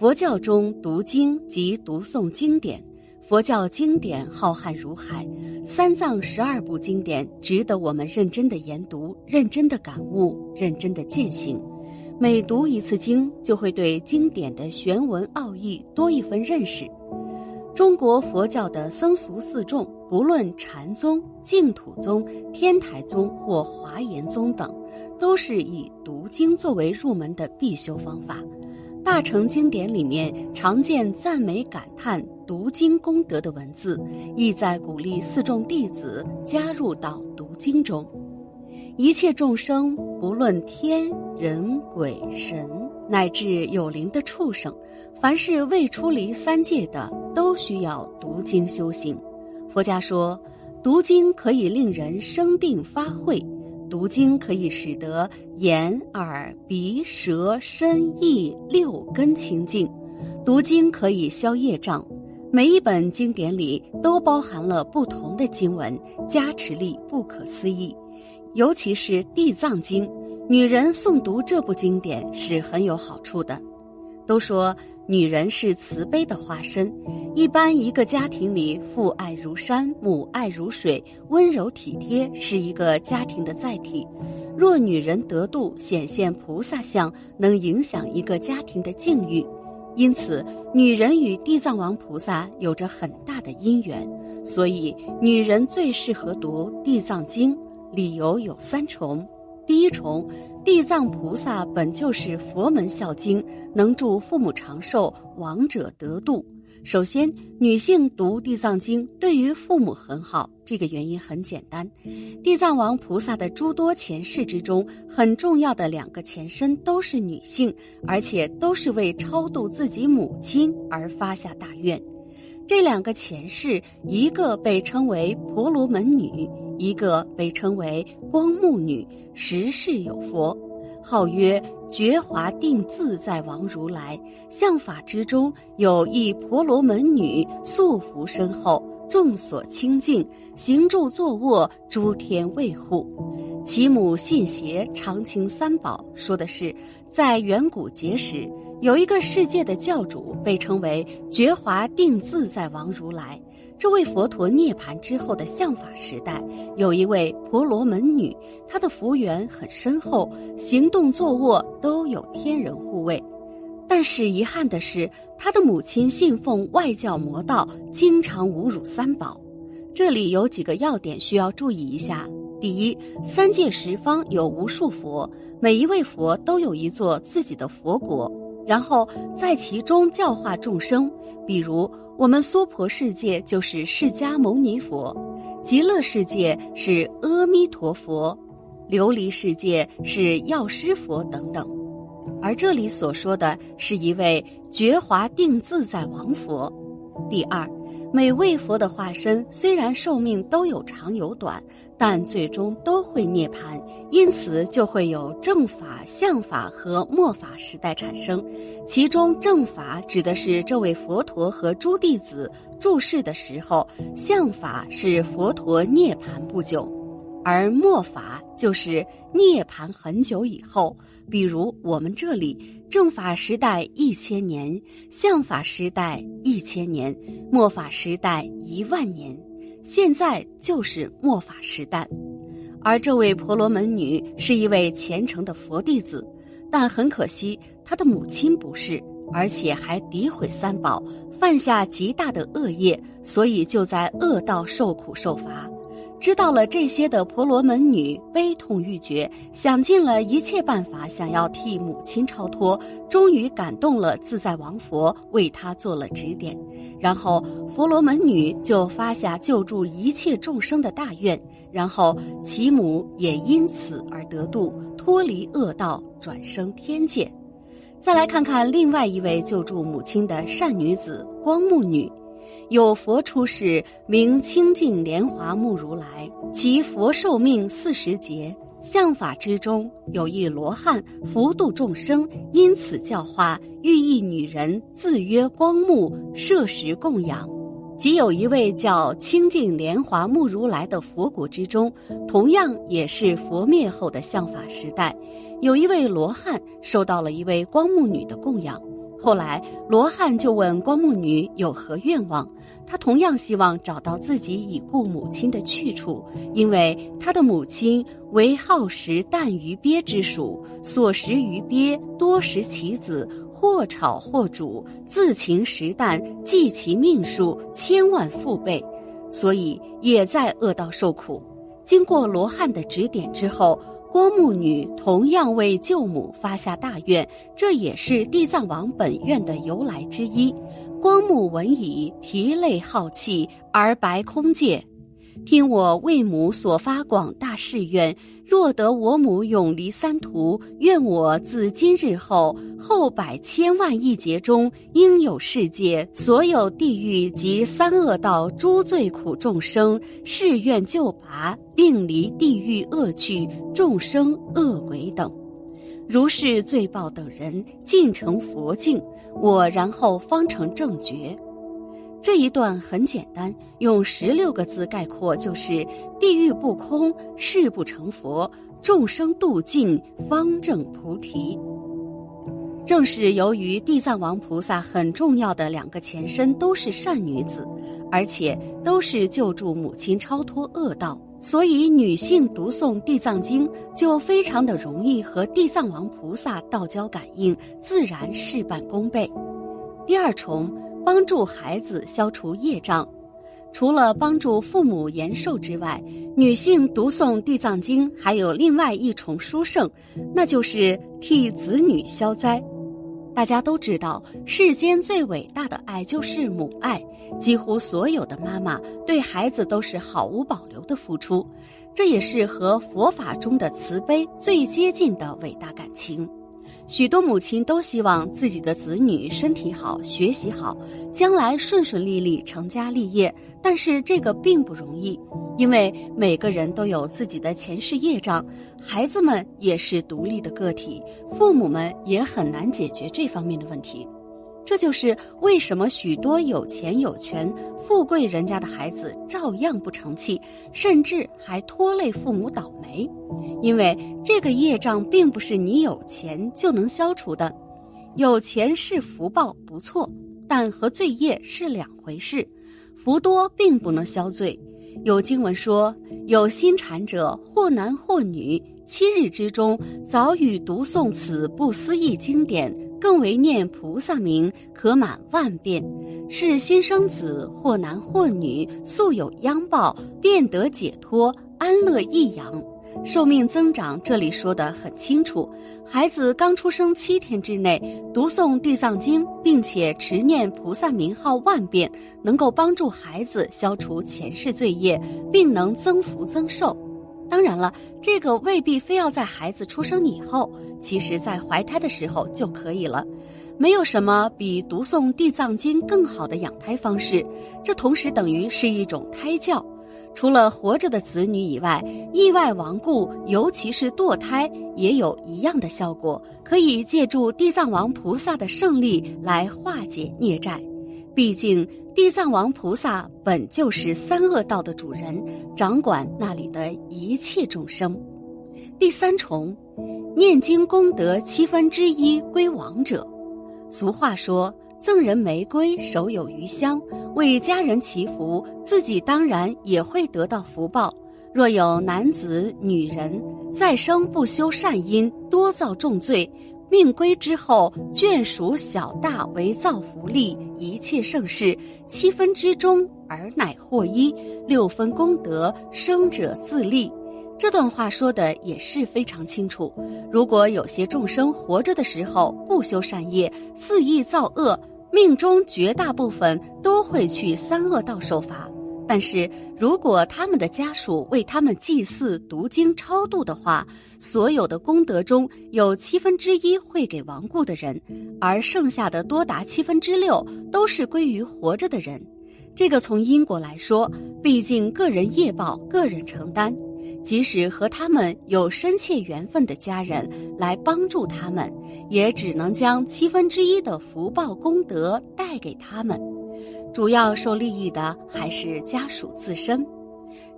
佛教中读经及读诵经典，佛教经典浩瀚如海，三藏十二部经典值得我们认真的研读、认真的感悟、认真的践行。每读一次经，就会对经典的玄文奥义多一分认识。中国佛教的僧俗四众，不论禅宗、净土宗、天台宗或华严宗等，都是以读经作为入门的必修方法。大乘经典里面常见赞美感叹读经功德的文字，意在鼓励四众弟子加入到读经中。一切众生，不论天人鬼神，乃至有灵的畜生，凡是未出离三界的，都需要读经修行。佛家说，读经可以令人生定发慧。读经可以使得眼、耳、鼻、舌、身、意六根清净，读经可以消业障。每一本经典里都包含了不同的经文，加持力不可思议。尤其是《地藏经》，女人诵读这部经典是很有好处的。都说。女人是慈悲的化身，一般一个家庭里，父爱如山，母爱如水，温柔体贴是一个家庭的载体。若女人得度，显现菩萨相，能影响一个家庭的境遇。因此，女人与地藏王菩萨有着很大的因缘，所以女人最适合读《地藏经》。理由有三重：第一重。地藏菩萨本就是佛门孝经，能助父母长寿、亡者得度。首先，女性读地藏经对于父母很好，这个原因很简单。地藏王菩萨的诸多前世之中，很重要的两个前身都是女性，而且都是为超度自己母亲而发下大愿。这两个前世，一个被称为婆罗门女。一个被称为光目女，十世有佛，号曰觉华定自在王如来。相法之中有一婆罗门女，素服身后，众所清净，行住坐卧，诸天卫护。其母信邪，常情三宝，说的是在远古劫时，有一个世界的教主，被称为觉华定自在王如来。这位佛陀涅槃之后的相法时代，有一位婆罗门女，她的福缘很深厚，行动坐卧都有天人护卫。但是遗憾的是，她的母亲信奉外教魔道，经常侮辱三宝。这里有几个要点需要注意一下：第一，三界十方有无数佛，每一位佛都有一座自己的佛国，然后在其中教化众生，比如。我们娑婆世界就是释迦牟尼佛，极乐世界是阿弥陀佛，琉璃世界是药师佛等等，而这里所说的是一位觉华定自在王佛。第二，每位佛的化身虽然寿命都有长有短。但最终都会涅槃，因此就会有正法、相法和末法时代产生。其中正法指的是这位佛陀和诸弟子住世的时候，相法是佛陀涅槃不久，而末法就是涅槃很久以后。比如我们这里正法时代一千年，相法时代一千年，末法时代一万年。现在就是末法时代，而这位婆罗门女是一位虔诚的佛弟子，但很可惜，她的母亲不是，而且还诋毁三宝，犯下极大的恶业，所以就在恶道受苦受罚。知道了这些的婆罗门女悲痛欲绝，想尽了一切办法，想要替母亲超脱，终于感动了自在王佛，为她做了指点。然后婆罗门女就发下救助一切众生的大愿，然后其母也因此而得度，脱离恶道，转生天界。再来看看另外一位救助母亲的善女子光目女。有佛出世，名清净莲华目如来，其佛寿命四十劫。相法之中有一罗汉，福度众生，因此教化，寓意女人自曰光目，摄食供养。即有一位叫清净莲华目如来的佛国之中，同样也是佛灭后的相法时代，有一位罗汉受到了一位光目女的供养。后来罗汉就问光目女有何愿望，他同样希望找到自己已故母亲的去处，因为他的母亲为好食淡鱼鳖之属，所食鱼鳖多食其子，或炒或煮，自勤食啖，计其命数千万父辈，所以也在恶道受苦。经过罗汉的指点之后。光目女同样为舅母发下大愿，这也是地藏王本愿的由来之一。光目闻已，涕泪浩气而白空界。听我为母所发广大誓愿，若得我母永离三途，愿我自今日后后百千万亿劫中，应有世界所有地狱及三恶道诸罪苦众生，誓愿救拔，令离地狱恶趣、众生恶鬼等，如是罪报等人尽成佛境，我然后方成正觉。这一段很简单，用十六个字概括就是“地狱不空，誓不成佛，众生度尽，方正菩提”。正是由于地藏王菩萨很重要的两个前身都是善女子，而且都是救助母亲超脱恶道，所以女性读诵《地藏经》就非常的容易和地藏王菩萨道交感应，自然事半功倍。第二重。帮助孩子消除业障，除了帮助父母延寿之外，女性读诵《地藏经》还有另外一重殊胜，那就是替子女消灾。大家都知道，世间最伟大的爱就是母爱，几乎所有的妈妈对孩子都是毫无保留的付出，这也是和佛法中的慈悲最接近的伟大感情。许多母亲都希望自己的子女身体好、学习好，将来顺顺利利成家立业。但是这个并不容易，因为每个人都有自己的前世业障，孩子们也是独立的个体，父母们也很难解决这方面的问题。这就是为什么许多有钱有权、富贵人家的孩子照样不成器，甚至还拖累父母倒霉。因为这个业障并不是你有钱就能消除的，有钱是福报不错，但和罪业是两回事。福多并不能消罪。有经文说，有心禅者，或男或女，七日之中早与读诵此不思议经典。更为念菩萨名，可满万遍。是新生子，或男或女，素有殃报，便得解脱，安乐益养，寿命增长。这里说的很清楚。孩子刚出生七天之内，读诵地藏经，并且持念菩萨名号万遍，能够帮助孩子消除前世罪业，并能增福增寿。当然了，这个未必非要在孩子出生以后，其实在怀胎的时候就可以了。没有什么比读诵地藏经更好的养胎方式，这同时等于是一种胎教。除了活着的子女以外，意外亡故，尤其是堕胎，也有一样的效果，可以借助地藏王菩萨的胜利来化解孽债。毕竟。地藏王菩萨本就是三恶道的主人，掌管那里的一切众生。第三重，念经功德七分之一归王者。俗话说：“赠人玫瑰，手有余香。”为家人祈福，自己当然也会得到福报。若有男子、女人再生不修善因，多造重罪。命归之后，眷属小大为造福利，一切盛世七分之中，而乃获一六分功德，生者自立。这段话说的也是非常清楚。如果有些众生活着的时候不修善业，肆意造恶，命中绝大部分都会去三恶道受罚。但是如果他们的家属为他们祭祀、读经、超度的话，所有的功德中有七分之一会给亡故的人，而剩下的多达七分之六都是归于活着的人。这个从因果来说，毕竟个人业报个人承担，即使和他们有深切缘分的家人来帮助他们，也只能将七分之一的福报功德带给他们。主要受利益的还是家属自身，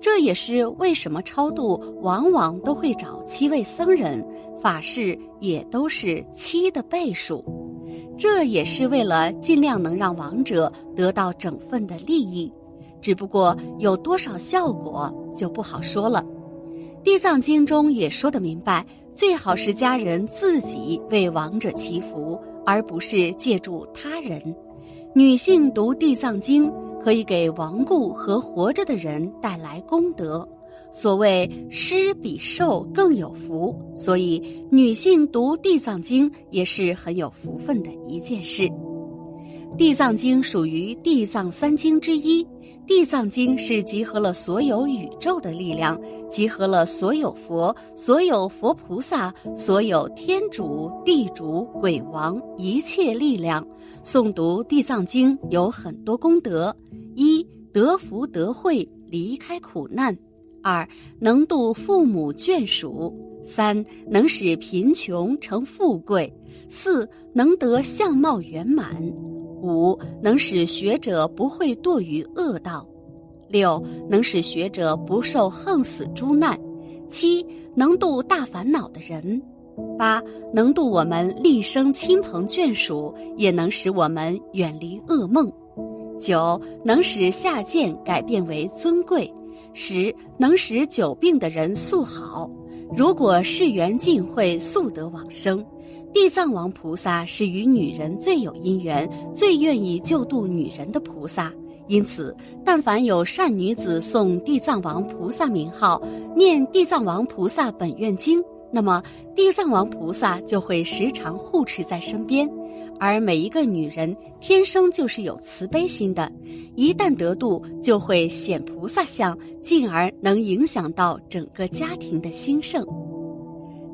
这也是为什么超度往往都会找七位僧人，法事也都是七的倍数。这也是为了尽量能让亡者得到整份的利益。只不过有多少效果就不好说了。《地藏经》中也说得明白，最好是家人自己为亡者祈福，而不是借助他人。女性读《地藏经》可以给亡故和活着的人带来功德。所谓施比受更有福，所以女性读《地藏经》也是很有福分的一件事。《地藏经》属于地藏三经之一。地藏经是集合了所有宇宙的力量，集合了所有佛、所有佛菩萨、所有天主、地主、鬼王一切力量。诵读地藏经有很多功德：一得福得慧，离开苦难；二能度父母眷属；三能使贫穷成富贵；四能得相貌圆满。五能使学者不会堕于恶道，六能使学者不受横死诸难，七能度大烦恼的人，八能度我们立生亲朋眷属，也能使我们远离噩梦，九能使下贱改变为尊贵，十能使久病的人速好。如果世缘尽会，速得往生。地藏王菩萨是与女人最有姻缘、最愿意救度女人的菩萨，因此，但凡有善女子诵地藏王菩萨名号、念地藏王菩萨本愿经，那么地藏王菩萨就会时常护持在身边。而每一个女人天生就是有慈悲心的，一旦得度，就会显菩萨相，进而能影响到整个家庭的兴盛。